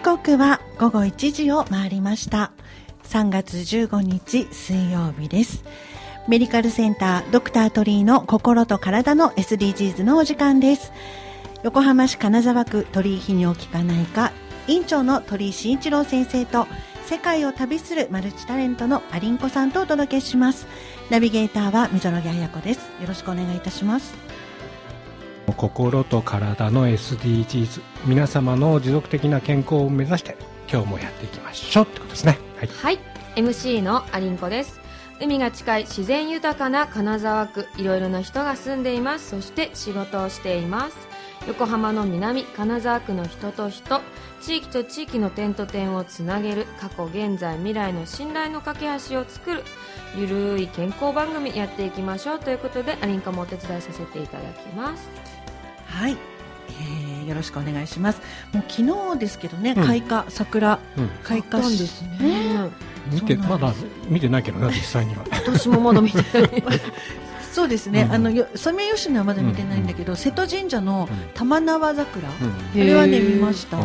時刻は午後1時を回りました。3月15日水曜日です。メディカルセンタードクタートリーの心と体の SDGs のお時間です。横浜市金沢区鳥居泌尿器科内科院長の鳥居慎一郎先生と世界を旅するマルチタレントのアリンコさんとお届けします。ナビゲーターは溝呂彩子です。よろしくお願いいたします。心と体の SDGs 皆様の持続的な健康を目指して今日もやっていきましょうってことですね。はい、はい、MC のアリンコです。海が近い自然豊かな金沢区いろいろな人が住んでいます。そして仕事をしています。横浜の南金沢区の人と人。地域と地域の点と点をつなげる過去現在未来の信頼の架け橋を作るゆるい健康番組やっていきましょうということでアリンカもお手伝いさせていただきます。はい、えー、よろしくお願いします。もう昨日ですけどね、うん、開花桜、うん、開花ですね。見てまだ見てないけどな実際には。私もまだ見てない。そうですね、うん、あのソメイヨシノはまだ見てないんだけど、うん、瀬戸神社の玉縄桜、うん、これはね見ました。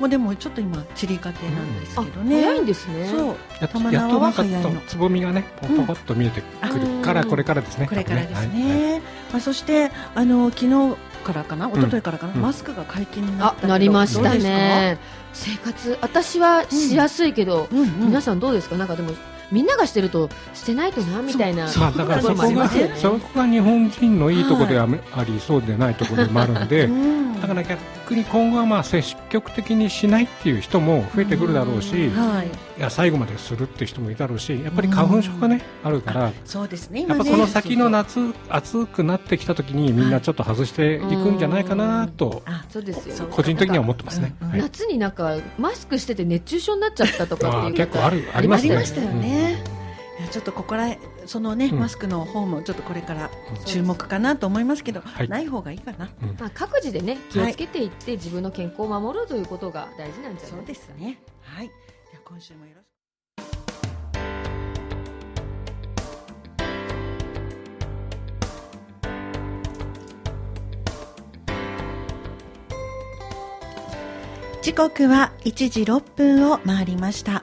もうでもちょっと今散りかけなんですけどね。早いんですね。そう。玉縄は早いの。つぼみがねポコポコっと見えてくるからこれからですね。これからですね。はい、まあそしてあの昨日からかな？一昨日からかな、マスクが解禁になったなりましたね。生活私はしやすいけど、皆さんどうですか？なんかでもみんながしてるとしてないとなみたいな。まあ、だから そこがそこが日本人のいいところであり、そうでないところでもあるので、だから逆に今後はまあ積極的にしないっていう人も増えてくるだろうし、はい、いや最後までするっていう人もいたろうしやっぱり花粉症がね、あるからそうですね。やっぱこの先の夏暑くなってきた時にみんなちょっと外していくんじゃないかなと、そうですよ。個人的には思ってますね、夏になんかマスクしてて熱中症になっちゃったとか結構あるありましたよね、ちょっとここらそのね、マスクの方もちょっとこれから注目かなと思いますけど、ない方がいいかな、まあ、各自でね気をつけていって、自分の健康を守るということが大事なんじゃないですか。ね。はい、では今週もよろしく。時刻は1時6分を回りました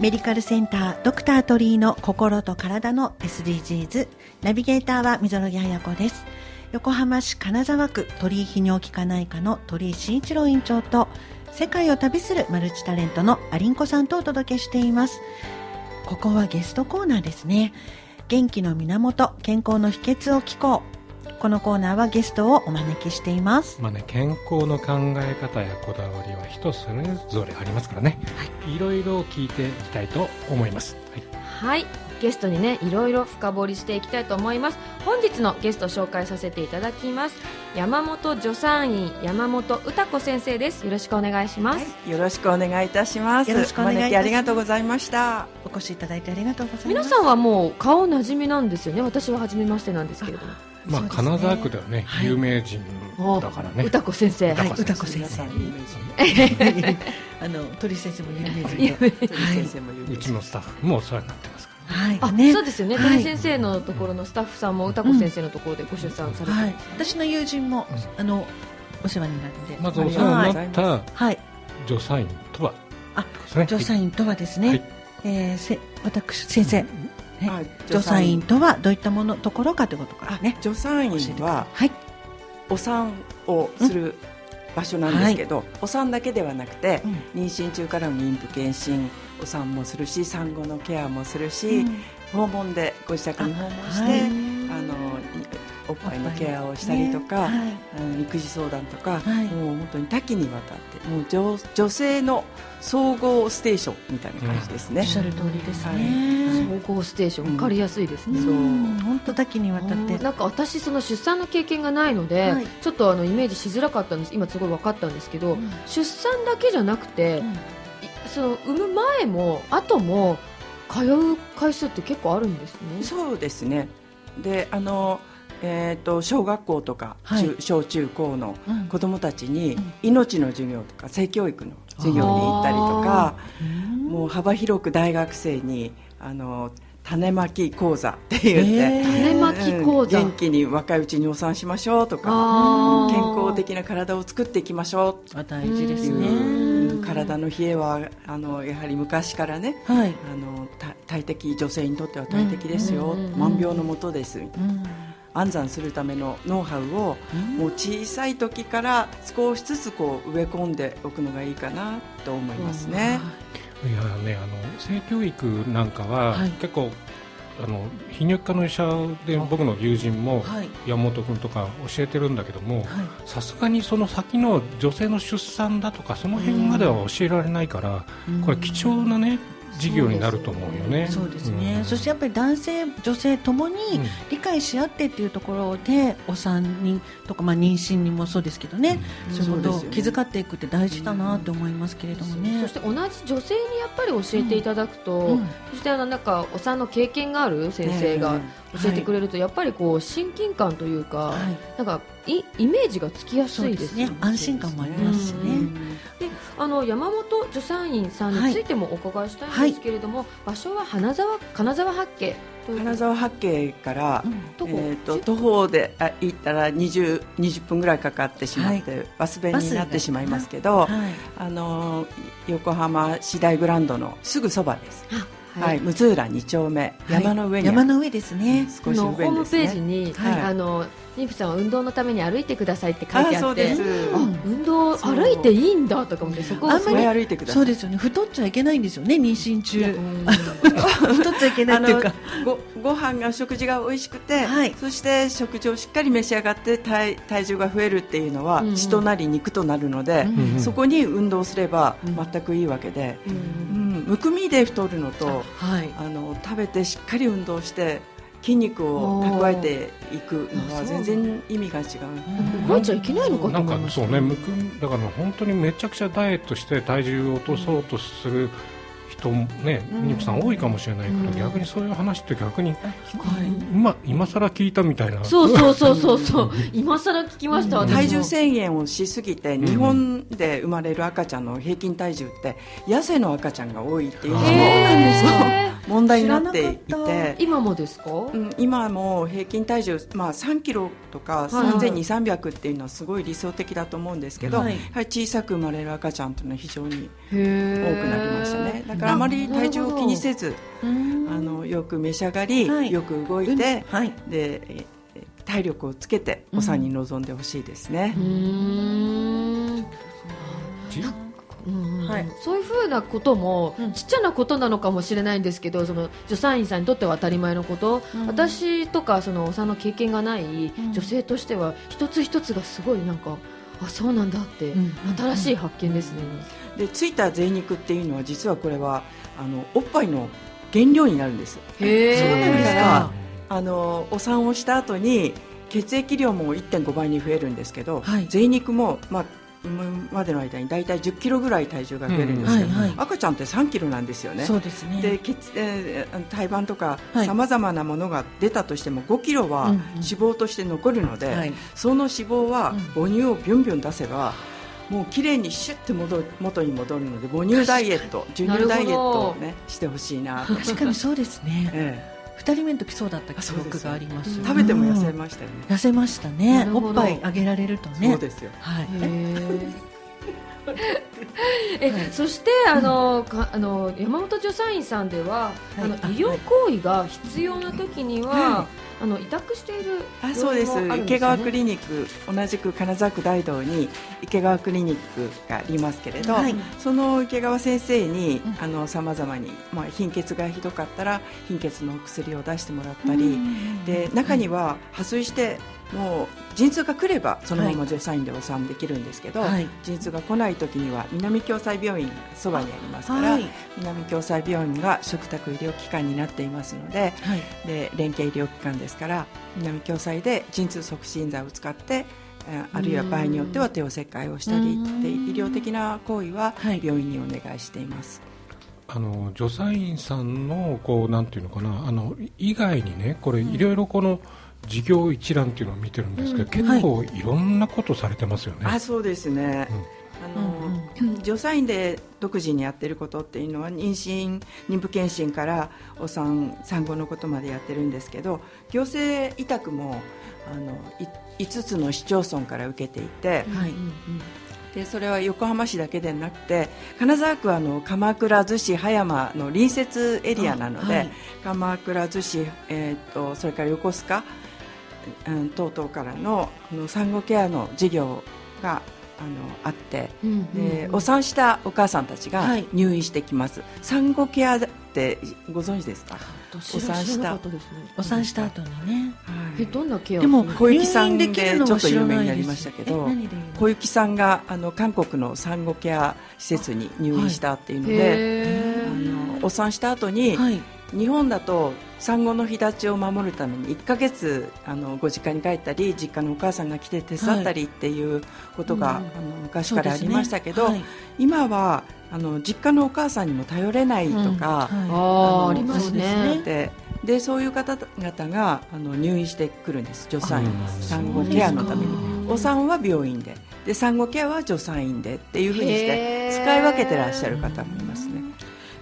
メディカルセンタードクタートリーの心と体の SDGs ナビゲーターは溝呂木彩子です。横浜市金沢区鳥居泌尿器科内科の鳥居慎一郎院長と世界を旅するマルチタレントのアリンコさんとお届けしています。ここはゲストコーナーですね。元気の源健康の秘訣を聞こう。このコーナーはゲストをお招きしています。まあね、健康の考え方やこだわりは人それぞれありますからね。はい、いろいろ聞いていきたいと思います。はい、はいゲストにねいろいろ深掘りしていきたいと思います。本日のゲスト紹介させていただきます。山本助産院山本歌子先生です。よろしくお願いします、はい、よろしくお願いいたします。よろしくお願いいたします。ありがとうございました。お越しいただいてありがとうございます。皆さんはもう顔なじみなんですよね。私は初めましてなんですけれどもまあ、金沢区ではね、有名人だからね。歌子先生、はい、歌子先生。あの鳥先生も有名人で、先生も有名。人。うちのスタッフもお世話になってますはい、あ、ね、そうですよね、鳥先生のところのスタッフさんも歌子先生のところでご出産されて、はい、私の友人も、あのお世話になって。まずお世話になったはい。助産院とは、あ、助産院とはですね、えー、せ私先生、はい、助産院とはどういったものところかということからね。助産院は、はい、お産をする場所なんですけど、うんはい、お産だけではなくて、うん、妊娠中からの妊婦検診お産もするし産後のケアもするし、うん、訪問でご自宅に訪問して、あのおっぱいのケアをしたりとか、ねはい、育児相談とか、はい、もう本当に多岐にわたってもう女女性の総合ステーションみたいな感じですね。おっしゃる通りですね。総合ステーション分かりやすいですね。そう本当多岐にわたってなんか私その出産の経験がないので、はい、ちょっとあのイメージしづらかったんです。今すごい分かったんですけど、うん、出産だけじゃなくて、うん、その産む前も後も通う回数って結構あるんですね。そうですね。であの。えーと、小学校とか、はい、小中高の子どもたちに命の授業とか性教育の授業に行ったりとか、もう幅広く大学生にあの種まき講座って言って、種まき講座、元気に若いうちにお産しましょうとか健康的な体を作っていきましょう大事ですね。体の冷えはあのやはり昔からね、はい、あの大敵女性にとっては大敵ですよ、万病のもとです、安産するためのノウハウを、もう小さい時から少しずつこう植え込んでおくのがいいかなと思いますね。いやねあの性教育なんかは、結構あの泌尿器科の医者で僕の友人も山本君とか教えてるんだけどもさすがにその先の女性の出産だとかその辺までは教えられないから、これ貴重なね事業になると思うよね。そうですね、うん、そしてやっぱり男性、女性ともに理解し合ってっていうところで、お産にとか、まあ、妊娠にもそうですけどね、うん、そういうことを気遣っていくって大事だなと思いますけれどもね、そして同じ女性にやっぱり教えていただくと、そしてあのなんかお産の経験がある先生が教えてくれると、やっぱりこう親近感というか、なんかイイメージがつきやすいですね。安心感もありますしね。であの山本助産院さんについてもお伺いしたいんですけれども、場所は花沢金沢八景金沢八景から、うん、えーと、徒歩であ行ったら 20, 20分ぐらいかかってしまって、はい、バス便になってしまいますけど、はい、あの横浜市大グランドのすぐそばです。はい、六浦二丁目、山の上に山の上ですね。少し。ホームページに、はい、あの妊婦さんは運動のために歩いてくださいって書いてあってあ運動歩いていいんだとか思ってそこをあんまり歩いてください。そうですよね。太っちゃいけないんですよね妊娠中。太っちゃいけないっていうか。ごご飯が食事が美味しくて、はい、そして食事をしっかり召し上がって体体重が増えるっていうのは、うん、血となり肉となるので、うん、そこに運動すれば全くいいわけで、うん、むくみで太るのと、はい、あの食べてしっかり運動して筋肉を蓄えていくのは全然意味が違う。動いちゃいけないのかなんかそうね、むくだから本当にめちゃくちゃダイエットして体重を落とそうとする。人ね、妊婦さん多いかもしれないから、逆にそういう話って逆に、今今更聞いたみたいな。そうそうそうそうそう。今更聞きました、体重制限をしすぎて日本で生まれる赤ちゃんの平均体重って痩せの赤ちゃんが多いっていう。のも問題になっていて。今もですか、うん、今も平均体重、まあ、3キロとか3200300っていうのはすごい理想的だと思うんですけど、はい、小さく生まれる赤ちゃんというのは非常に多くなりましたね。だからあまり体重を気にせずあのよく召し上がり、はい、よく動いて、はい、で体力をつけてお産に臨んでほしいですね。うんはい、そういうふうなことも、ちっちゃなことなのかもしれないんですけどその助産院さんにとっては当たり前のこと、うん、私とかそのお産の経験がない女性としては、一つ一つがすごいなんかあそうなんだって、新しい発見ですね。でついた贅肉っていうのは実はこれはあのおっぱいの原料になるんです。へそうなんですか。あのお産をした後に血液量も1.5倍に増えるんですけど、はい、贅肉も、まあ、今までの間に大体10キロぐらい体重が増えるんですけど、うん。はいはい、赤ちゃんって3キロなんですよね。そうですね。で血、えー、胎盤とかさまざまなものが出たとしても5キロは脂肪として残るので、うんうんその脂肪は母乳をビュンビュン出せば、もう綺麗にシュッて戻元に戻るので母乳ダイエット授乳ダイエットをねしてほしいな確かにそうですね、ええ二人目の時そうだった記憶があります食べても痩せましたよね、痩せましたね。おっぱいあげられるとね。そうですよ。はいえ、はい、そしてあの、かあの山本助産院さんでは、はい、あの医療行為が必要な時には、はい、あの委託しているあそうです、ね、池川クリニック同じく金沢区大道に池川クリニックがありますけれど、その池川先生にさまざまに、まあ、貧血がひどかったら貧血の薬を出してもらったり、で中には破水してもう陣痛が来ればそのまま助産院でお産できるんですけど、はい、陣痛が来ない時には南共済病院そばにありますから、はい、南共済病院が嘱託医療機関になっていますのではい、で連携医療機関ですから南共済で陣痛促進剤を使ってあるいは場合によっては帝王切開をしたりで医療的な行為は病院にお願いしています。あの助産院さんのこうなんていうのかなあの以外にねこれい。ろいろこの、うん事業一覧っていうのを見てるんですけど、うん、結構いろんなことされてますよね。あそうですね、あの、助産院で独自にやってることっていうのは妊娠妊婦健診からお産産後のことまでやってるんですけど行政委託もあの5つの市町村から受けていて、はい、でそれは横浜市だけでなくて金沢区はあの鎌倉逗子葉山の隣接エリアなので、はい、鎌倉逗子、えーと、それから横須賀、うん、等々からのの産後ケアの事業があのあって、うんうん。うん、でお産したお母さんたちが入院してきます、はい、産後ケアってご存知ですか？お産した、ね、お産した後にね、はい、えどんなケアでも小雪さんでちょっと有名になりましたけど小雪さんがあの韓国の産後ケア施設に入院したっていうので、あのお産した後に、はい。日本だと産後の日立ちを守るために1か月あのご実家に帰ったり実家のお母さんが来て手伝ったりっていうことが、はい、あの昔からありましたけど、ね。はい、今はあの実家のお母さんにも頼れないとか、うん。はい、あありますね。ででそういう方々があの入院してくるんです助産院。産後ケアのために。お産は病院で。で産後ケアは助産院でっていうふうにして使い分けてらっしゃる方もい。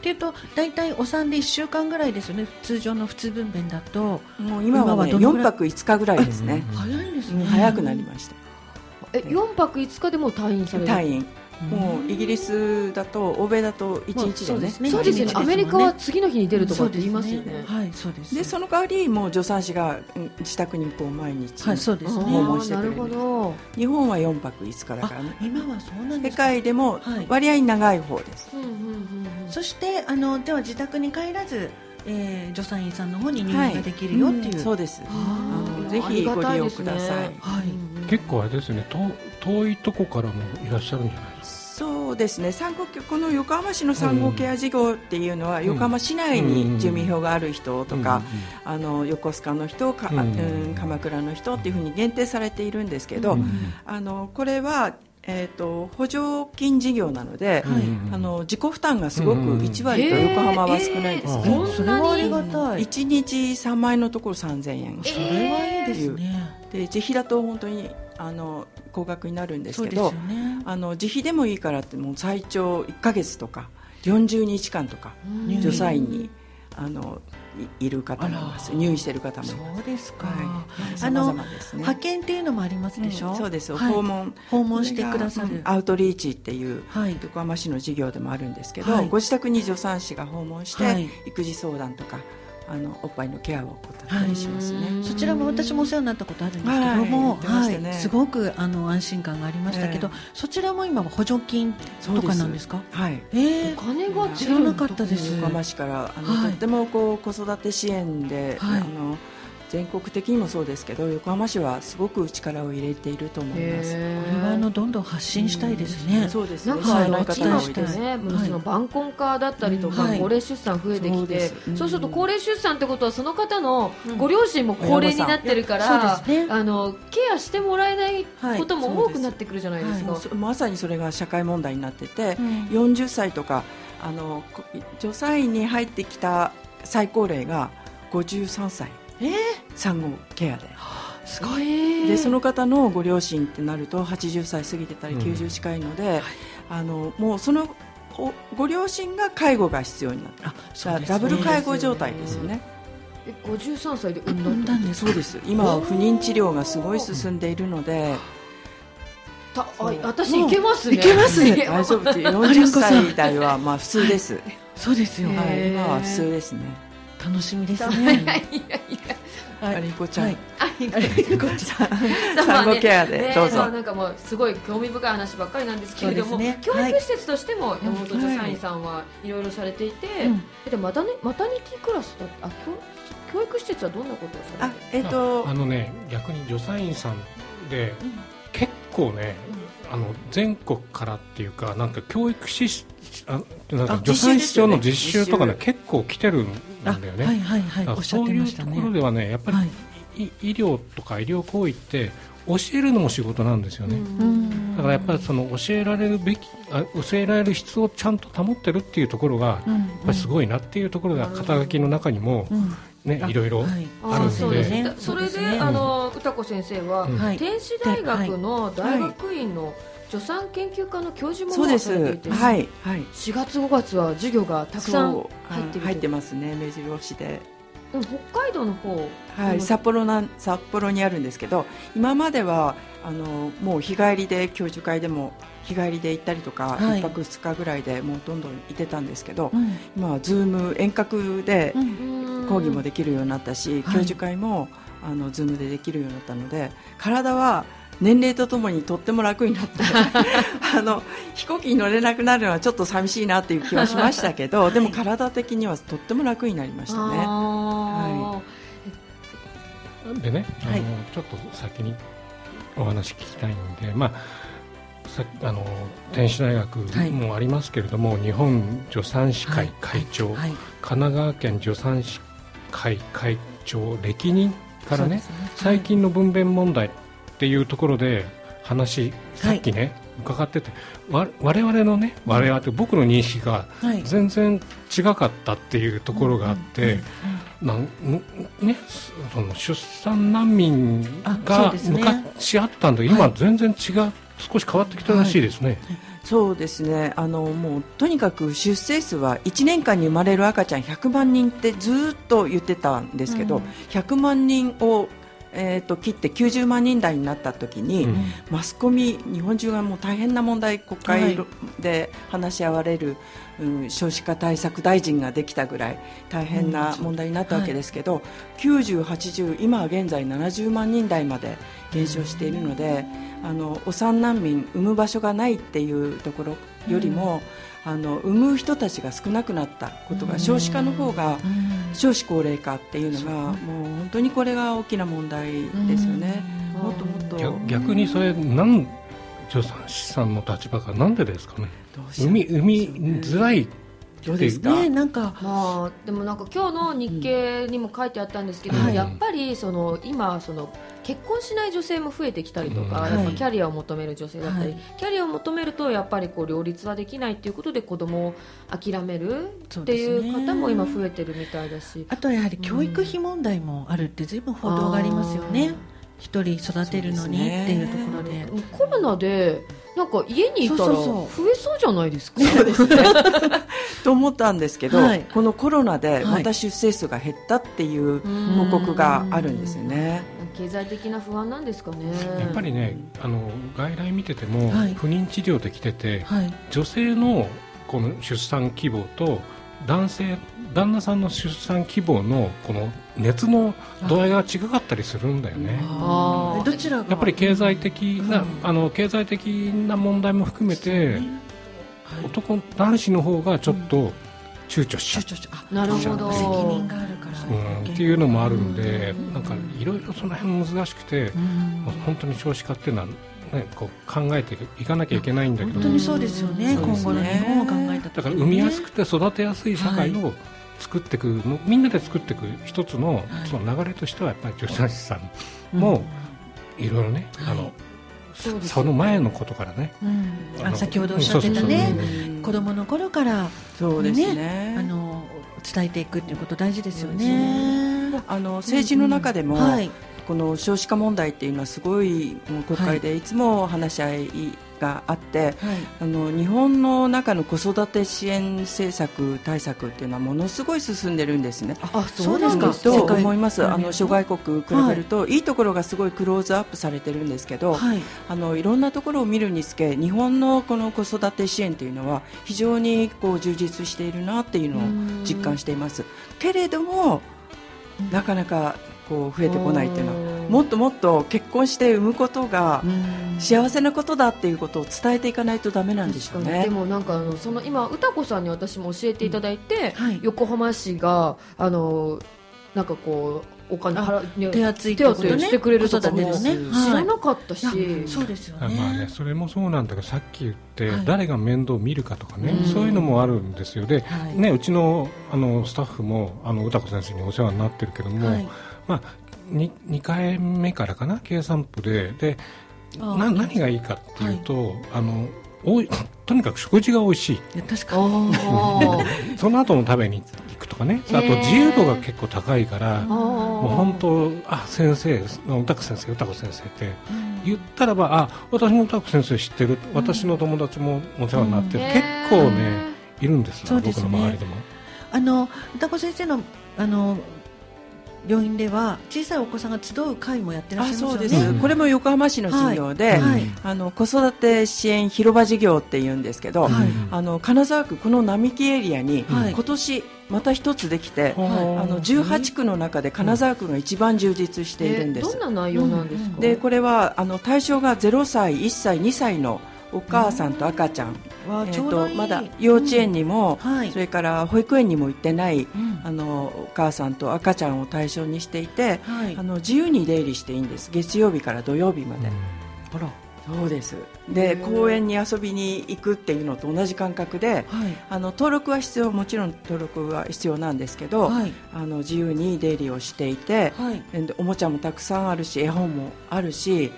っていうと大体お産で1週間ぐらいですよね。通常の普通分娩だと。もう今は、ね、4泊5日ぐらいですね。早いですね。早くなりました。え4泊5日でも退院される？退院もうイギリスだと欧米だと1日でね、そうですよね。アメリカは次の日に出るとかって言いますよね。はい。そうです。でその代わりもう助産師が自宅にこう毎日訪問してくれる。日本は4泊5日だからね。今はそうなん世界でも割合長い方です、そしてあのでは自宅に帰らずえー、助産院さんの方に入院ができるよっていう、そうです。あのぜひご利用ください、はい、結構あれですね。遠いとこからもいらっしゃるんじゃないそうですね。産後この横浜市の産後ケア事業っていうのは、うん、横浜市内に住民票がある人とか、うん、あの横須賀の人か、うん、鎌倉の人っていうふうに限定されているんですけど、あのこれはえーと、補助金事業なので、はい、あの自己負担がすごく1割と横浜は少ないですね、えーえー、それはありがたい。1日3万円のところ3000円、それはいいですね。で自費だと本当にあの高額になるんですけど、ね、あの自費でもいいからってもう最長1か月とか40日間とか助産院にあのいる方もいます。入院している方もそうですか、はい、あの、ね、派遣っていうのもありますでしょ、うん、そうです。訪問。訪問してくださる。アウトリーチっていう横浜市の事業でもあるんですけど、ご自宅に助産師が訪問して、育児相談とかあのおっぱいのケアを行ったりしますね、はい、そちらも私もお世話になったことあるんですけども、はい、ねはい、すごくあの安心感がありましたけど、えー、そちらも今は補助金とかなんですか？はい。えー、お金が知らなかったです。横浜市からあの、とってもこう子育て支援で、あの全国的にもそうですけど横浜市はすごく力を入れていると思います。これはあのどんどん発信したいですね。うん、そうですね。なんか、はい、お伝えしてね、その晩婚化だったりとか、はい、高齢出産増えてきて、そうそうすると高齢出産ってことはその方のご両親も高齢になってるから、ね、あのケアしてもらえないことも多くなってくるじゃないですか。すまさにそれが社会問題になってて、うん、40歳とかあの助産院に入ってきた最高齢が53歳。えー、産後ケアで。すごい。でその方のご両親ってなると80歳過ぎてたり90近いので、うん、あのもうそのご両親が介護が必要になった。あ、ね、ダブル介護状態ですよね。え53歳で産んだんですそうです。今は不妊治療がすごい進んでいるので。たあ私いけますね。いけますね。大丈夫40 歳代はまあ普通です。そうですよ、はい、今は普通ですね楽しみですね。いやいやアリンコちゃん、はい、アリンコちゃん、産後ケアで。どうぞ。なんかもうすごい興味深い話ばっかりなんですけれども、教育施設としても山本助産院さんはいろいろされていて、でまたねマタニティクラスだあ教教育施設はどんなことをされてえっとあのね逆に助産院さんで、結構ね、あの全国からっていうかなんか教育施あなんか助産師長の実習とかね結構来てるんだよね。はいはいはい、そういうところではねやっぱり、はい、医療とか医療行為って教えるのも仕事なんですよね。だからやっぱりその教えられるべきあ教えられる質をちゃんと保ってるっていうところが、やっぱりすごいなっていうところが肩書きの中にも、ね、いろいろあるので、ね、それで、あの歌子先生は、天使大学の大学院の、助産研究科の教授もされていて、はいはい、4月5月は授業がたくさん入って入ってますね目白押しで。北海道の方はい、札幌な札幌にあるんですけど今まではあのもう日帰りで教授会でも日帰りで行ったりとか、はい、1泊2日ぐらいでもうどんどん行ってたんですけど、うん、今は Zoom 遠隔で講義もできるようになったし、うん、教授会も、あの Zoom でできるようになったので体は年齢とともにとっても楽になって あの飛行機に乗れなくなるのはちょっと寂しいなっていう気はしましたけど、はい、でも体的にはとっても楽になりましたね。はい、でねあの、はい、ちょっと先にお話聞きたいんで、まあ、さあの天使大学もありますけれども、はい、日本助産師会会長、はい。はい、神奈川県助産師会会長歴任からね、ね、最近の分娩問題っていうところで話さっきね、伺っててわ我々のね我々って僕の認識が全然違かったっていうところがあって、なんね、その出産難民が昔あったんだけど、今全然違う少し変わってきたらしいですね。そうですね。あのもうとにかく出生数は1年間に生まれる赤ちゃん100万人ってずっと言ってたんですけど、うん、100万人をえーと、切って90万人台になった時に、うん、マスコミ日本中がもう大変な問題国会で話し合われる、はい、うん、少子化対策大臣ができたぐらい大変な問題になったわけですけど、うんはい、90、80今は現在70万人台まで減少しているので、あのお産難民産む場所がないっていうところよりも、あの産む人たちが少なくなったことが少子化の方が少子高齢化っていうのがもう本当にこれが大きな問題ですよね。もっともっと。逆にそれなん助産師さんの立場がなんでですかね。産み産みづらいどうですか？ねなんか。まあでもなんか今日の日経にも書いてあったんですけど、うん、やっぱりその今その結婚しない女性も増えてきたりとか、うん、やっぱキャリアを求める女性だったり、はい、キャリアを求めるとやっぱりこう両立はできないということで子供を諦めるっていう方も今増えてるみたいだし、あとはやはり教育費問題もあるってずいぶん報道がありますよね。一人育てるのにっていうところで。コロナでなんか家にいたら増えそうじゃないですか？そうですね。と思ったんですけど、はい、このコロナでまた出生数が減ったっていう報告があるんですよね。経済的な不安なんですかね。やっぱりね、あの外来見てても、はい、不妊治療で来てて、はい、女性のこの出産希望と男性旦那さんの出産希望のこの熱の度合いが違かったりするんだよね。どちらやっぱり経済的な、あの経済的な問題も含めて、男男子の方がちょっと躊躇しちゃう。なるほど。責任があるうん、っていうのもあるんで、なんかいろいろその辺難しくて、本当に少子化っていうのはね、こう考えていかなきゃいけないんだけど。本当にそうですよね、今後の日本を考えただから産みやすくて育てやすい社会を作っていくの、みんなで作っていく一つのその流れとしてはやっぱり助産師さんもいろいろね、あのその前のことからね、うん、先ほどおっしゃってたね子供の頃からそうですね。あの伝えていくっていうこと大事ですよね。あの政治の中でも、はい、この少子化問題っていうのはすごい国会でいつも話し合いがあって、はい、あの日本の中の子育て支援政策対策っていうのはものすごい進んでるんですね。あそうです。かと思います。あの諸外国比べると、はい、いいところがすごいクローズアップされてるんですけど、はい、あのいろんなところを見るにつけ日本のこの子育て支援というのは非常にこう充実しているなっていうのを実感しています。けれどもなかなかこう増えてこないっていうのはもっともっと結婚して産むことが幸せなことだっていうことを伝えていかないとだめなんでしょうね。でもなんかあのその今歌子さんに私も教えていただいて、うん。はい、横浜市があのなんかこうお金払手厚い手厚いしてくれるとかも、ね、知らなかったし、はい、そうですよね,、まあねそれもそうなんだけどさっき言って、はい、誰が面倒見るかとかね、そういうのもあるんですよ。で、ね、うちのあのスタッフもあの歌子先生にお世話になってるけども、まあ、2, 2回目からかな？計算部で。でな何がいいかっていうと、はい、あのおいとにかく食事が美味しい。確かに。その後も食べに行くとかね。あと自由度が結構高いから、もう本当あ先生歌子先生歌子先生って言ったらば、あ私も歌子先生知ってる、私の友達もお世話になってる、結構ねいるんですよ、僕の周りでも。あの歌子先生のあの病院では小さいお子さんが集う会もやってらっしゃいますよね。そうです。これも横浜市の事業で、はいはい、あの子育て支援広場事業って言うんですけど、はい、あの金沢区この並木エリアに、今年また一つできて、あの18区の中で金沢区が一番充実しているんです。どんな内容なんですか？でこれはあの対象が0歳、1歳、2歳のお母さんと赤ちゃん、えーと、まだ幼稚園にも、うん。はい、それから保育園にも行ってない、うん、あのお母さんと赤ちゃんを対象にしていて、はい、あの自由に出入りしていいんです。月曜日から土曜日まで。あら。そうです。で公園に遊びに行くっていうのと同じ感覚で、はい、あの登録は必要もちろん登録は必要なんですけど、はい、あの自由に出入りをしていて、はい、おもちゃもたくさんあるし絵本もあるし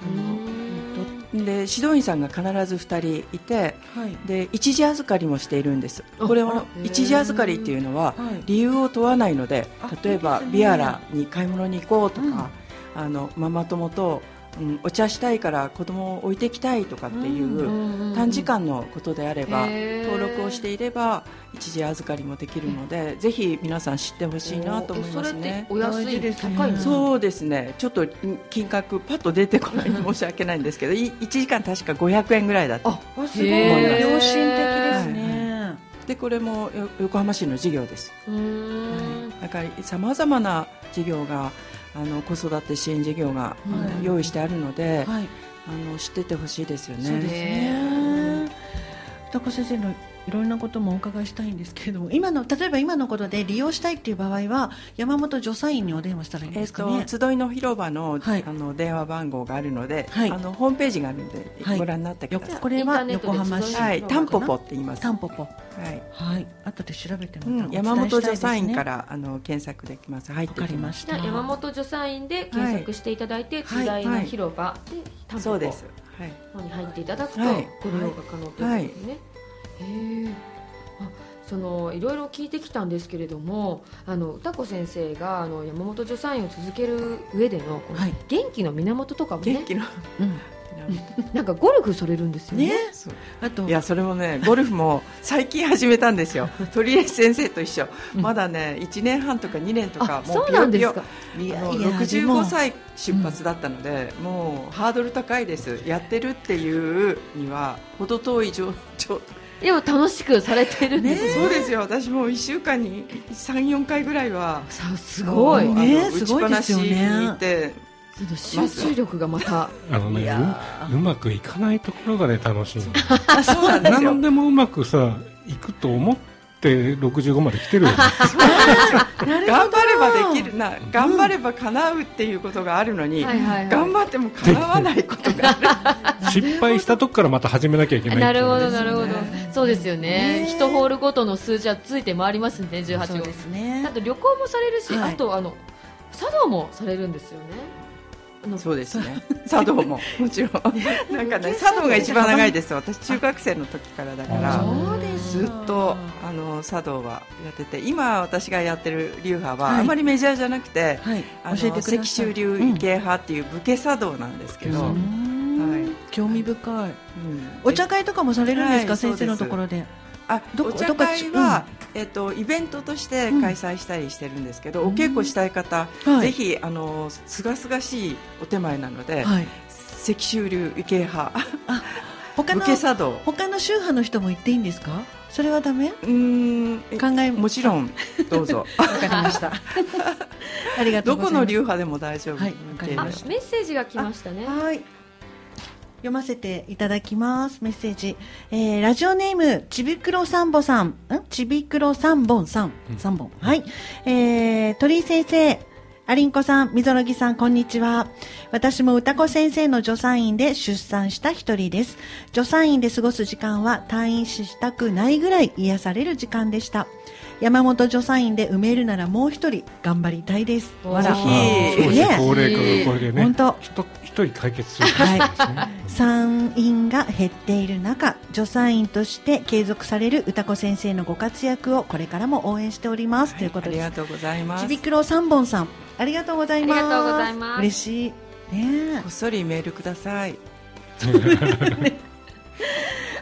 あので指導員さんが必ず2人いて、はい、で一時預かりもしているんです。これは一時預かりっていうのは理由を問わないので例えばビアラに買い物に行こうとか、うん、あのママ友とうん、お茶したいから子供を置いてきたいとかっていう短時間のことであれば登録をしていれば一時預かりもできるのでぜひ皆さん知ってほしいなと思いますね。お安いです高いそうですね。ちょっと金額パッと出てこない申し訳ないんですけど1時間確か500円ぐらいだった。あすごい。良心的ですね。はい、でこれも横浜市の事業です。はい、だからさまざまな事業があの子育て支援事業が、用意してあるので、はい、あの知っててほしいですよね。そうですね。高先生のいろんなこともお伺いしたいんですけれども今の例えば今のことで利用したいっていう場合は山本助産院にお電話したらいいんですかね、えー、集いの広場のはい、あの電話番号があるので、はい、あのホームページがあるので、ご覧になってください。これは横浜市はい。タンポポって言います。タンポポ。はい、はい、後で調べても、うん、山本助産院からあの検索できます。入ってきました山本助産院で検索していただいて、はい、時の広場でタンポポそうです。はい、に入っていただくと、ご利用が可能ということですね、はい、へえそのいろいろ聞いてきたんですけれどもあの歌子先生があの山本助産院を続ける上でのこの元気の源とかもね、元気の、うんなんかゴルフされるんですよね。ねあといやそれもねゴルフも最近始めたんですよ。鳥居先生と一緒。まだね1年半とか2年とかもうピヨピヨ。いや65歳出発だったので、うん、もうハードル高いです。やってるっていうには程遠い状況。でも楽しくされてるね。そうですよ。私も1週間に34回ぐらいはさすごい。ね打ちっぱなしにいて集中力がまた。あのねうまくいかないところがね楽しい そうなんですよ。何でもうまくさいくと思って65まで来てるよ、ね、頑張ればできる。な頑張れば叶うっていうことがあるのに、頑張っても叶わないことがある。失敗したとこからまた始めなきゃいけないなるほどなるほど。そうですよね。一ホールごとの数字はついて回りますね18号。ですね。あと旅行もされるし、あとあの茶道もされるんですよねそうですね。茶道も。もちろん。なんかね茶道が一番長いです私中学生の時からだから。ずっとあの茶道はやってて今私がやってる流派は、あまりメジャーじゃなくて、はい、あの石州流池派っていう武家茶道なんですけど、はい、興味深い、うん、お茶会とかもされるんですか、先生のところであお茶会は、えっと、イベントとして開催したりしてるんですけど、お稽古したい方、ぜひあのすがすがしいお手前なので、石州流池派他の他の宗派の人も行っていいんですか？それはダメ？うん考えもちろん どうぞ。わかりました。ありがとうどこの流派でも大丈夫、はい、メッセージが来ましたね。はい読ませていただきます。メッセージ。えー、ラジオネーム、ちびくろさんぼさん。ん？ちびくろさんぼんさん。三本。はい。えー、鳥居先生。アリンコさん、みぞろぎさん、こんにちは。私も歌子先生の助産院で出産した一人です。助産院で過ごす時間は退院したくないぐらい癒される時間でした。山本助産院で埋めるならもう一人頑張りたいです。わら。ね、高齢化がこれでね。本当。一人解決する、ね、はい。産院が減っている中、助産院として継続される歌子先生のご活躍をこれからも応援しております、はい、ということです。ありがとうございます。ちびくろ三本さん、ありがとうございます。ありがとうございます。嬉しい。ね。こっそりメールください。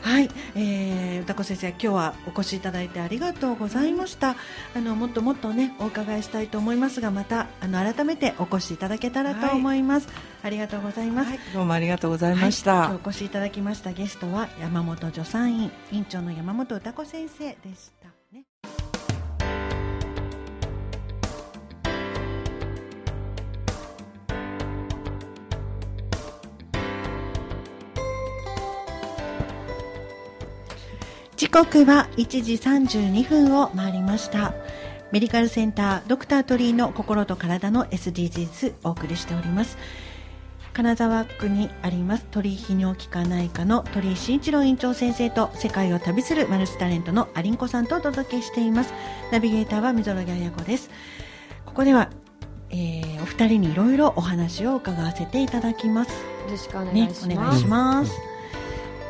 はい、えー、歌子先生今日はお越しいただいてありがとうございました。あのもっともっとねお伺いしたいと思いますがまたあの改めてお越しいただけたらと思います、はい、ありがとうございます、はい、どうもありがとうございました、はい、お越しいただきましたゲストは山本助産院院長の山本歌子先生でした刻は1時32分を回りました。メディカルセンタードクタートリーの心と体の SDGs お送りしております。金沢区にあります鳥居泌尿器科内科の鳥居慎一郎院長先生と世界を旅するマルチタレントのアリンコさんとお届けしています。ナビゲーターは溝呂木彩子です。ここでは、えー、お二人にいろいろお話を伺わせていただきます。よろしくお願いします、ね、お願いします、うん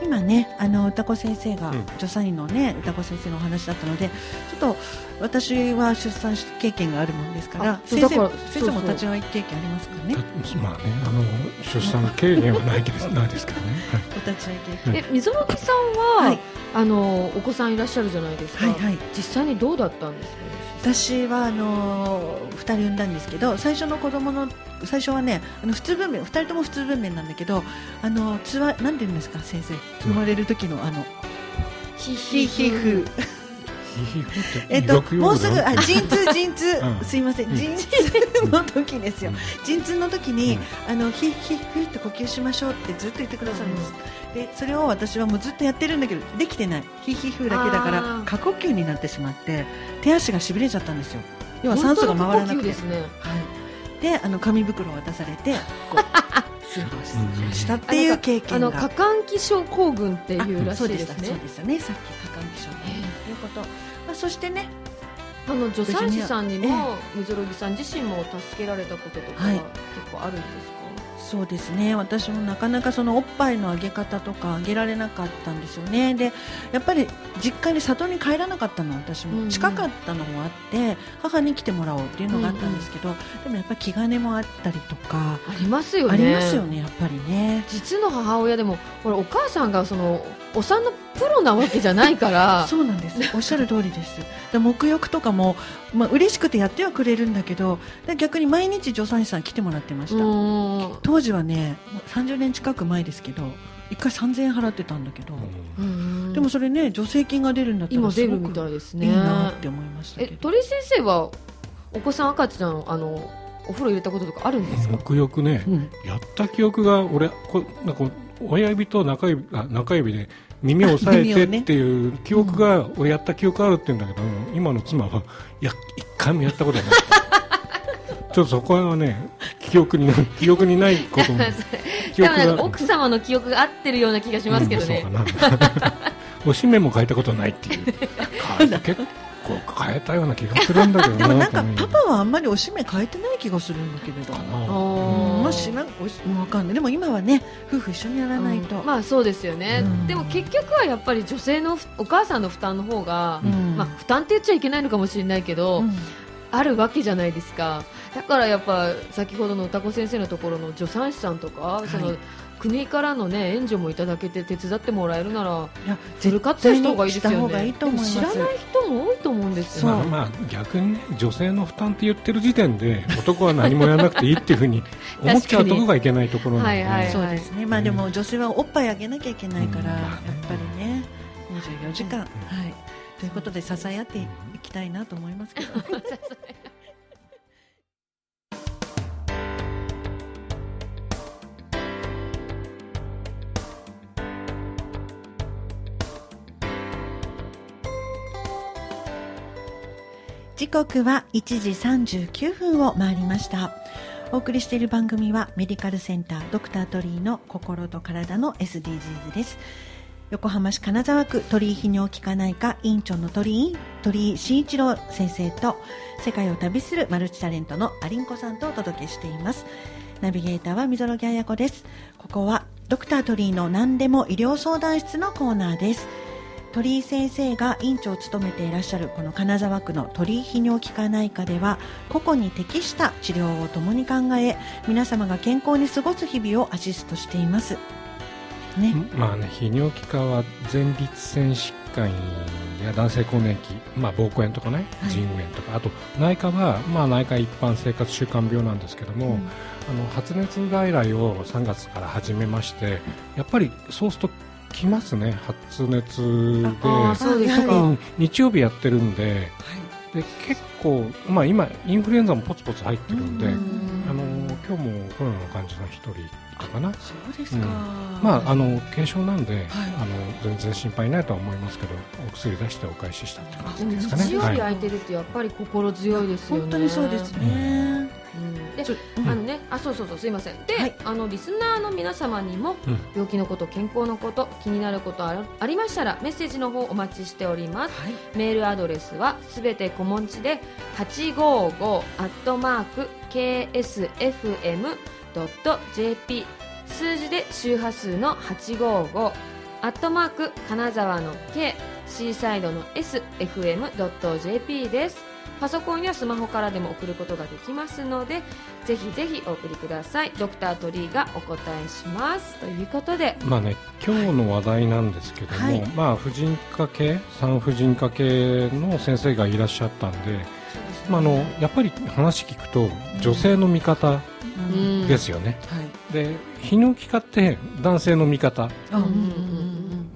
今ねあの歌子先生が、助産院のね歌子先生のお話だったのでちょっと私は出産経験があるもんですから先生先生も立ち会い経験ありますかね。まあねあの出産経験はないです ないですからね、お立ち会い経験。え溝呂木さんは、はい、あのお子さんいらっしゃるじゃないですか、はいはい、実際にどうだったんですか？私はあの2人産んだんですけど最初の子供の最初はねあの普通分娩2人とも普通分娩なんだけどあのつわなんて言うんですか先生。生まれる時のあのひひひふ。えっと、もうすぐあ陣痛陣痛、すいません。陣痛の時ですよ。陣痛の時に、あのひひふって呼吸しましょうってずっと言ってくださるんです、でそれを私はもうずっとやってるんだけどできてない。ひひふだけだから過呼吸になってしまって手足がしびれちゃったんですよ。要は酸素が回らなくて、ね、はい、であの紙袋を渡されて こうしたっていう経験が。あの過換気症候群っていうらしいですね。そうでしたね。さっき過換気症ということ、まあ、そしてねあの助産師さんにも水呂木さん自身も助けられたこととかは結構あるんですか、そうですね。私もなかなかそのおっぱいのあげ方とかあげられなかったんですよね。でやっぱり実家に里に帰らなかったの私も、近かったのもあって母に来てもらおうっていうのがあったんですけど、うんうん、でもやっぱり気兼ねもあったりとかありますよね。ありますよねやっぱりね。実の母親でもこれお母さんがそのお産のプロなわけじゃないから。そうなんです。おっしゃる通りです。で沐浴とかも、まあ嬉しくてやってはくれるんだけど逆に毎日助産師さん来てもらってました。当時はね30年近く前ですけど1回3000円払ってたんだけど。でもそれね助成金が出るんだったらすごくいいなって思いましたけど。鳥居先生はお子さん赤ちゃんあのお風呂入れたこととかあるんですか？沐浴ね、うん、やった記憶が俺こなんか親指と中指あ中指で耳を押さえてっていう記憶が、俺やった記憶あるって言うんだけど、今の妻はいや一回もやったことない。ちょっとそこはね記憶に記憶にないことも。記憶が奥様の記憶が合ってるような気がしますけどね、うん、おしめも変えたことないっていう 結構変えたような気がするんだけどでもなんかパパはあんまりおしめ変えてない気がするんだけれども、まあ知らんわかんない。でも今はね夫婦一緒にやらないと、うん、まあそうですよね、うん、でも結局はやっぱり女性のお母さんの負担の方が、うん、まあ負担って言っちゃいけないのかもしれないけど、あるわけじゃないですか。だからやっぱ先ほどの歌子先生のところの助産師さんとか、はい、その国からの、ね、援助もいただけて手伝ってもらえるならいやフル活用した方がいいですよね。知らない人も多いと思うんですよ、まあ、まあ逆に、ね、女性の負担って言ってる時点で男は何もやらなくていいっていうふうに思っちゃうところがいけないところなんで、はいはい、そうですね、まあ、でも女性はおっぱいあげなきゃいけないから、うん、やっぱりね24時間、うん、はい。ということで支え合っていきたいなと思いますけど。時刻は1時39分を回りました。お送りしている番組はメディカルセンタードクタートリーの心と体の SDGs です。横浜市金沢区鳥居泌尿器科内科院長の鳥居鳥居慎一郎先生と世界を旅するマルチタレントのアリンコさんとお届けしています。ナビゲーターは溝呂木彩子です。ここはドクタートリーの何でも医療相談室のコーナーです。鳥居先生が院長を務めていらっしゃるこの金沢区の鳥居泌尿器科内科では個々に適した治療を共に考え皆様が健康に過ごす日々をアシストしています。ね。まあね泌尿器科は前立腺疾患や男性更年期、まあ、膀胱炎とかね、腎炎とかあと内科は、まあ、内科一般生活習慣病なんですけども、うん、あの発熱外来を3月から始めましてやっぱりそうすると来ますね発熱で。特に日曜日やってるんではい、で結構、まあ、今インフルエンザもポツポツ入ってるんで、あの今日もコロナの患者さん1人たかな。そうですか、うん、まああの軽症なんで、はい、あの全然心配ないとは思いますけどお薬出してお返ししたって感じですかね。日曜日空いてるってやっぱり心強いですよね、本当にそうですね、で、あのね、あ、そうそうそう、すいません。で、はい、あのリスナーの皆様にも、病気のこと、健康のこと、気になることあありましたら、メッセージの方お待ちしております。はい、メールアドレスはすべて小文字で、八五五アットマーク ksfm ドット jp 数字で周波数の855アットマーク金沢の K シーサイドの SFM.jp ですパソコンやスマホからでも送ることができますのでぜひぜひお送りください。ドクタートリーがお答えします。ということで。まあね今日の話題なんですけども、はい、まあ婦人科系？産婦人科系の先生がいらっしゃったんで、ね、まあ、あのやっぱり話聞くと女性の味方ですよね、うん。はい、で泌尿器科って男性の味方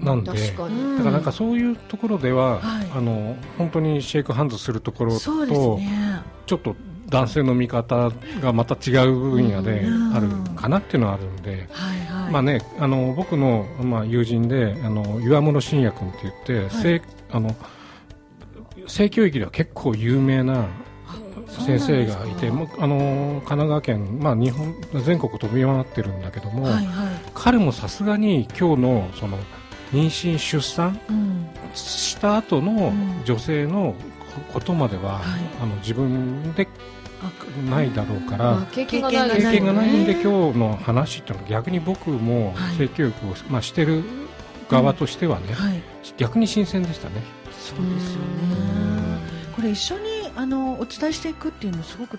なんで、だからなんかそういうところでは、はい、あの本当にシェイクハンズするところと、ね、ちょっと男性の見方がまた違う分野であるかなっていうのはあるんで、まあね、あの僕の、まあ、友人であの岩室信也君って言って、はい、あの性教育では結構有名な先生がいて、あの神奈川県、まあ、日本全国飛び回ってるんだけども、はいはい、彼もさすがに今日のその妊娠出産した後の女性のことまでは、はい、あの自分でないだろうから、経験がない、ないんで今日の話ってのは逆に僕も性教育を、まあ、してる側としてはね、はい、逆に新鮮でしたね。そうですよね。これ一緒にあのお伝えしていくっていうのすごく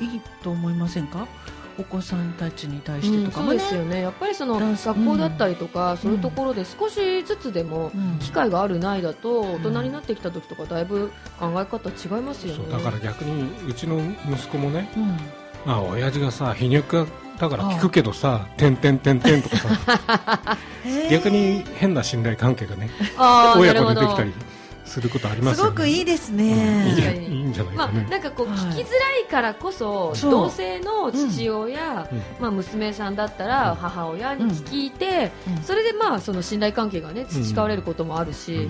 いいと思いませんか？お子さんたちに対してとかも、ねうん、そうですよね。やっぱりその学校だったりとか、うん、そういうところで少しずつでも機会があるないだと、大人になってきた時とかだいぶ考え方違いますよね。だから逆にうちの息子もね、うん、まあ親父がさ皮肉がだから聞くけどさ「てんてんてんてん」とかさ 逆に変な信頼関係がね親子でできたりすることあります、ね、すごくいいですね、うん、いいんじゃないか、ね、まあ、なんかこう聞きづらいからこそ、同性の父親、う。ん、まあ、娘さんだったら母親に聞いて、うん、それでまあその信頼関係がね培われることもあるし、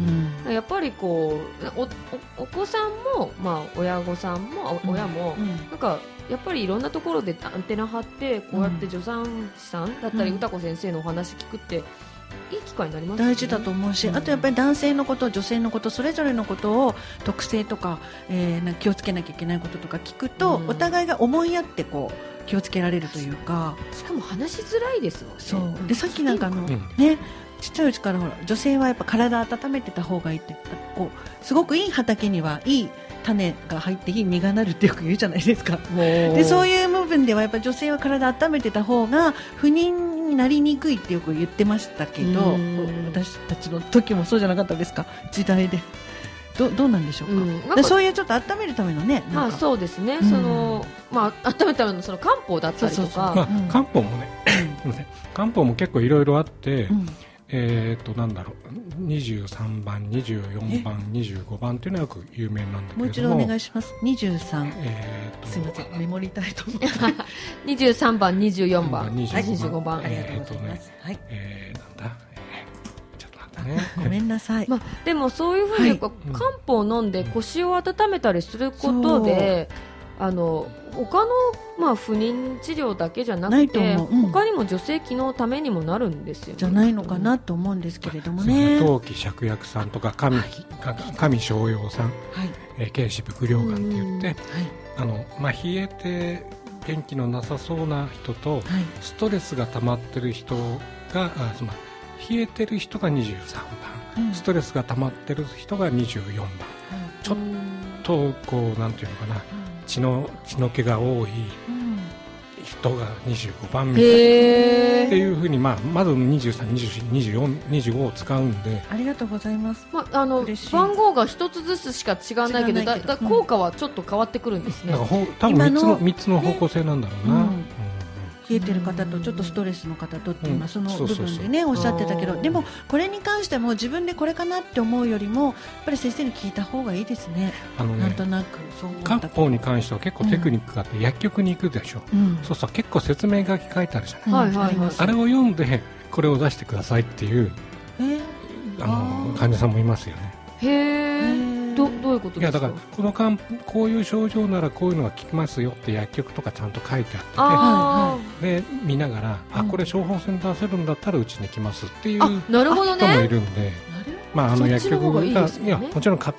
やっぱりこうおお子さんも、まあ、親御さんも親も、なんかやっぱりいろんなところでアンテナ張ってこうやって助産師さんだったり、歌子先生のお話聞くっていい機会になります、ね、大事だと思うし、うん、あとやっぱり男性のこと女性のことそれぞれのことを特性とか,、えー、な気をつけなきゃいけないこととか聞くと、うん、お互いが思いやってこう気をつけられるというか。しかも話しづらいですもんね。そう。でさっきなんかあの、ねちっちゃいうちからほら女性はやっぱ体温めてた方がいいってこうすごくいい畑にはいい種が入っていい実がなるってよく言うじゃないですか。でそういう部分ではやっぱ女性は体温めてた方が不妊になりにくいってよく言ってましたけど私たちの時もそうじゃなかったですか？時代で。どどうなんでしょうか,、うん、そういうちょっと温めるためのねまあそうですね、うん、そのまあ温めるためのその漢方だったりとか。まあ、漢方もね漢方も結構いろいろあって、うんえっ、ー、となんだろう。23番24番25番というのはよく有名なんだけども。もう一度お願いします。23、えーと、すみません。メモりたいと思って。23番24番。25番、ありがとうございます、はい、えー、なんだ？ね、ごめんなさい、まあ、でもそういうふうに、はい、漢方を飲んで腰を温めたりすることで、あの他の、まあ、不妊治療だけじゃなくて、う。ん、他にも女性機能のためにもなるんですよ、ね、じゃないのかなと思うんですけれどもね。陶器芍薬さんとか神,、はい、神逍遥さん、はい。えー、軽視腹稜がんって言って、はい。あのまあ、冷えて元気のなさそうな人と、はい、ストレスが溜まってる人があつまり冷えてる人が23番、うん、ストレスが溜まってる人が24番、うん、ちょっとこうなんていうのかな、血の血の気が多いドが25番みたいな。っていうふうに、まあ、まず232425を使うんで。ありがとうございます、まあ、あの番号が一つずつしか違わないけどだだ効果はちょっと変わってくるんですね、多分3つの ,3 つの方向性なんだろうな、うんうん冷えてる方とちょっとストレスの方とって今その部分でねおっしゃってたけどでもこれに関しても自分でこれかなって思うよりもやっぱり先生に聞いた方がいいですね。あのねなんとなくそう漢方に関しては結構テクニックがあって、薬局に行くでしょ。うん、そうそう結構説明書き書いてあるじゃない。はいはいはい、あれを読んでこれを出してくださいっていう、え？ー、あの患者さんもいますよね。へえ。どどういうこといやだからこのかんこういう症状ならこういうのが効きますよって薬局とかちゃんと書いてあってで見ながら、あこれ処方箋出せるんだったらうちに来ますっていう人もいるんで。まあ、あの薬局がいい、ね、いやもちろんか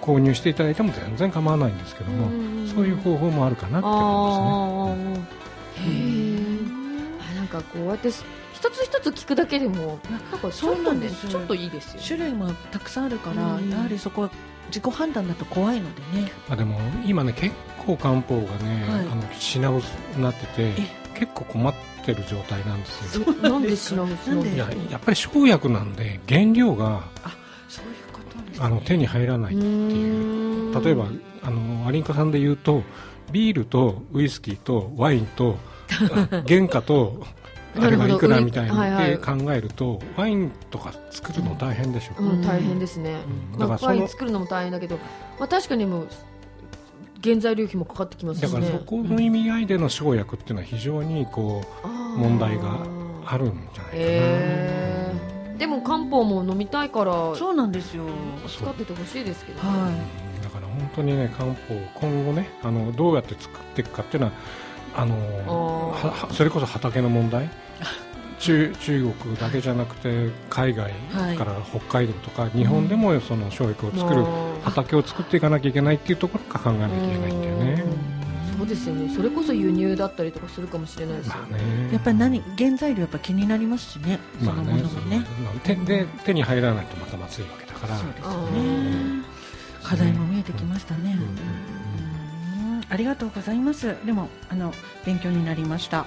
購入していただいても全然構わないんですけどもそういう方法もあるかなって思いますね。へえなんかこうやって一つ一つ聞くだけでもなんかそうなんです。ちょっといいですよ、種類もたくさんあるから、やはりそこは自己判断だと怖いのでね。あでも今ね結構漢方がね、はい、あの品薄になってて結構困ってる状態なんですよ。なんで品薄いややっぱり生薬なんで原料があそういうことです、ね、あの手に入らないっていう。例えばあのアリンカさんで言うとビールとウイスキーとワインと 原価とあれがいくらみたいなって考えると、ワインとか作るの大変でしょう、うん、大変ですね、うん、だからワイン作るのも大変だけど、まあ、確かにもう原材料費もかかってきますし、ね、だからそこの意味合いでの生薬っていうのは非常にこう問題があるんじゃないかな、えー、でも漢方も飲みたいからそうなんですよ。使っててほしいですけど、ね、はい、だから本当にね漢方今後ねあのどうやって作っていくかっていうのはあのそれこそ畑の問題中中国だけじゃなくて海外から北海道とか、日本でもその教育を作る、畑を作っていかなきゃいけないっていうところから考えなきゃいけないんだよね。そうですよね。それこそ輸入だったりとかするかもしれないですよね。まあ、ねやっぱり何原材料やっぱ気になりますしね。まあね、そのね。手で手に入らないとまたまずいわけだから。そうですね。課題も見えてきましたね。ありがとうございます。でもあの勉強になりました。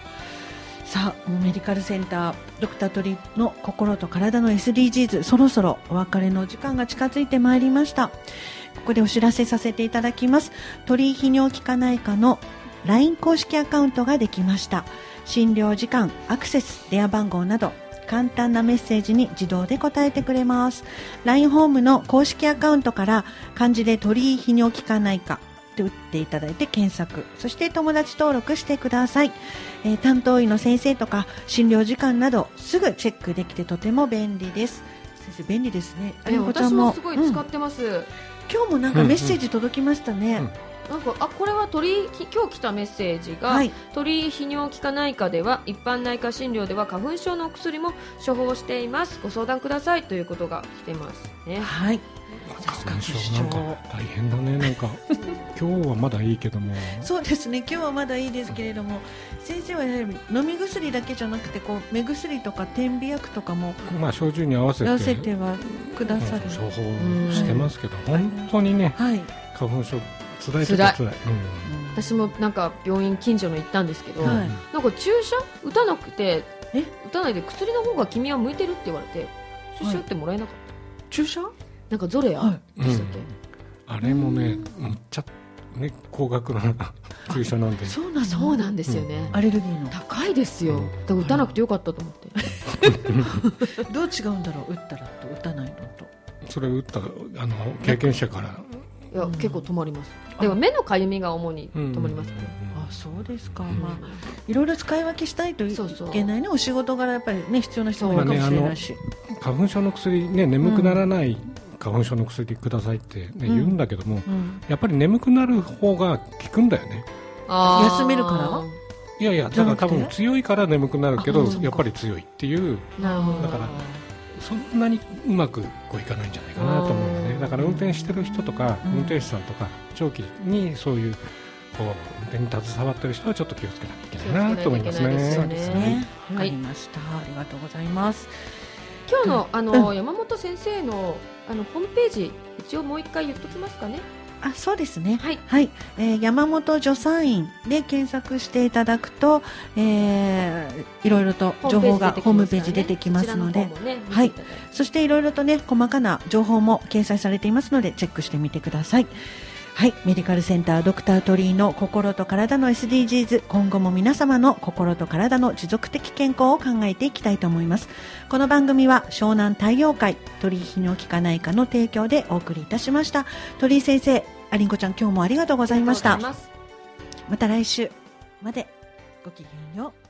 さあメディカルセンタードクタートリの心と体の SDGs そろそろお別れの時間が近づいてまいりました。ここでお知らせさせていただきます。鳥居泌尿器科内科の LINE 公式アカウントができました。診療時間アクセス電話番号など簡単なメッセージに自動で答えてくれます。LINE ホームの公式アカウントから漢字で鳥居泌尿器科内科って打っていただいて検索。そして友達登録してください、えー、担当医の先生とか診療時間などすぐチェックできてとても便利です。先生便利ですね。私もすごい使ってます、うん、今日もなんかメッセージ届きましたね、うん。うんなんかあこれは鳥今日来たメッセージが、はい、鳥泌尿器科内科では一般内科診療では花粉症のお薬も処方しています。ご相談くださいということが来てますね。はい花粉症なんか大変だね。なんか今日はまだいいけども。そうですね。今日はまだいいですけれども先生はやはり飲み薬だけじゃなくてこう目薬とか点鼻薬とかもまあ症状に合わせて。合わせてはくださる。処方してますけど、本当にね、はい、花粉症辛い辛い、うん、私もなんか病院近所の行ったんですけど、はい、なんか注射打たなくてえ？打たないで薬の方が君は向いてるって言われて注射打ってもらえなかった、はい、注射？なんかゾレアでしたっけ、あれもねむっちゃね高額な注射なんで。そうなんそうなんですよね、アレルギーの。高いですよ、だから打たなくてよかったと思って。どう違うんだろう？打ったらと打たないのと。それ打ったあの経験者から。いや、結構止まります。でも目のかゆみが主に止まりますね、あそうですか、まあいろいろ使い分けしたいといけないねお仕事柄やっぱりね必要な人もいるかもしれないし、花粉症の薬ね眠くならない、花粉症の薬くださいって、ね言うんだけども、やっぱり眠くなる方が効くんだよね。休めるから？いやいやだから多分強いから眠くなるけどやっぱり強いっていう。だからそんなにうまくこういかないんじゃないかなと思うよね。だから運転してる人とか、運転手さんとか長期にそういうこう運転に携わってる人はちょっと気をつけなきゃいけないなと思いますね。そうですね。わかりました、ありがとうございます。今日のあの、山本先生のあのホームページ一応もう一回言っときますかね。あそうですね。はい、はい、えー、山本助産院で検索していただくと、えー、いろいろと情報がホームページ出てきますので、ね、はい。そしていろいろとね細かな情報も掲載されていますのでチェックしてみてくださいはい。メディカルセンタードクタートリーの心と体の SDGs 今後も皆様の心と体の持続的健康を考えていきたいと思います。この番組は湘南太陽会鳥居泌尿器科内科の提供でお送りいたしました。鳥居先生ありんこちゃん今日もありがとうございました。また来週まで。ごきげんよう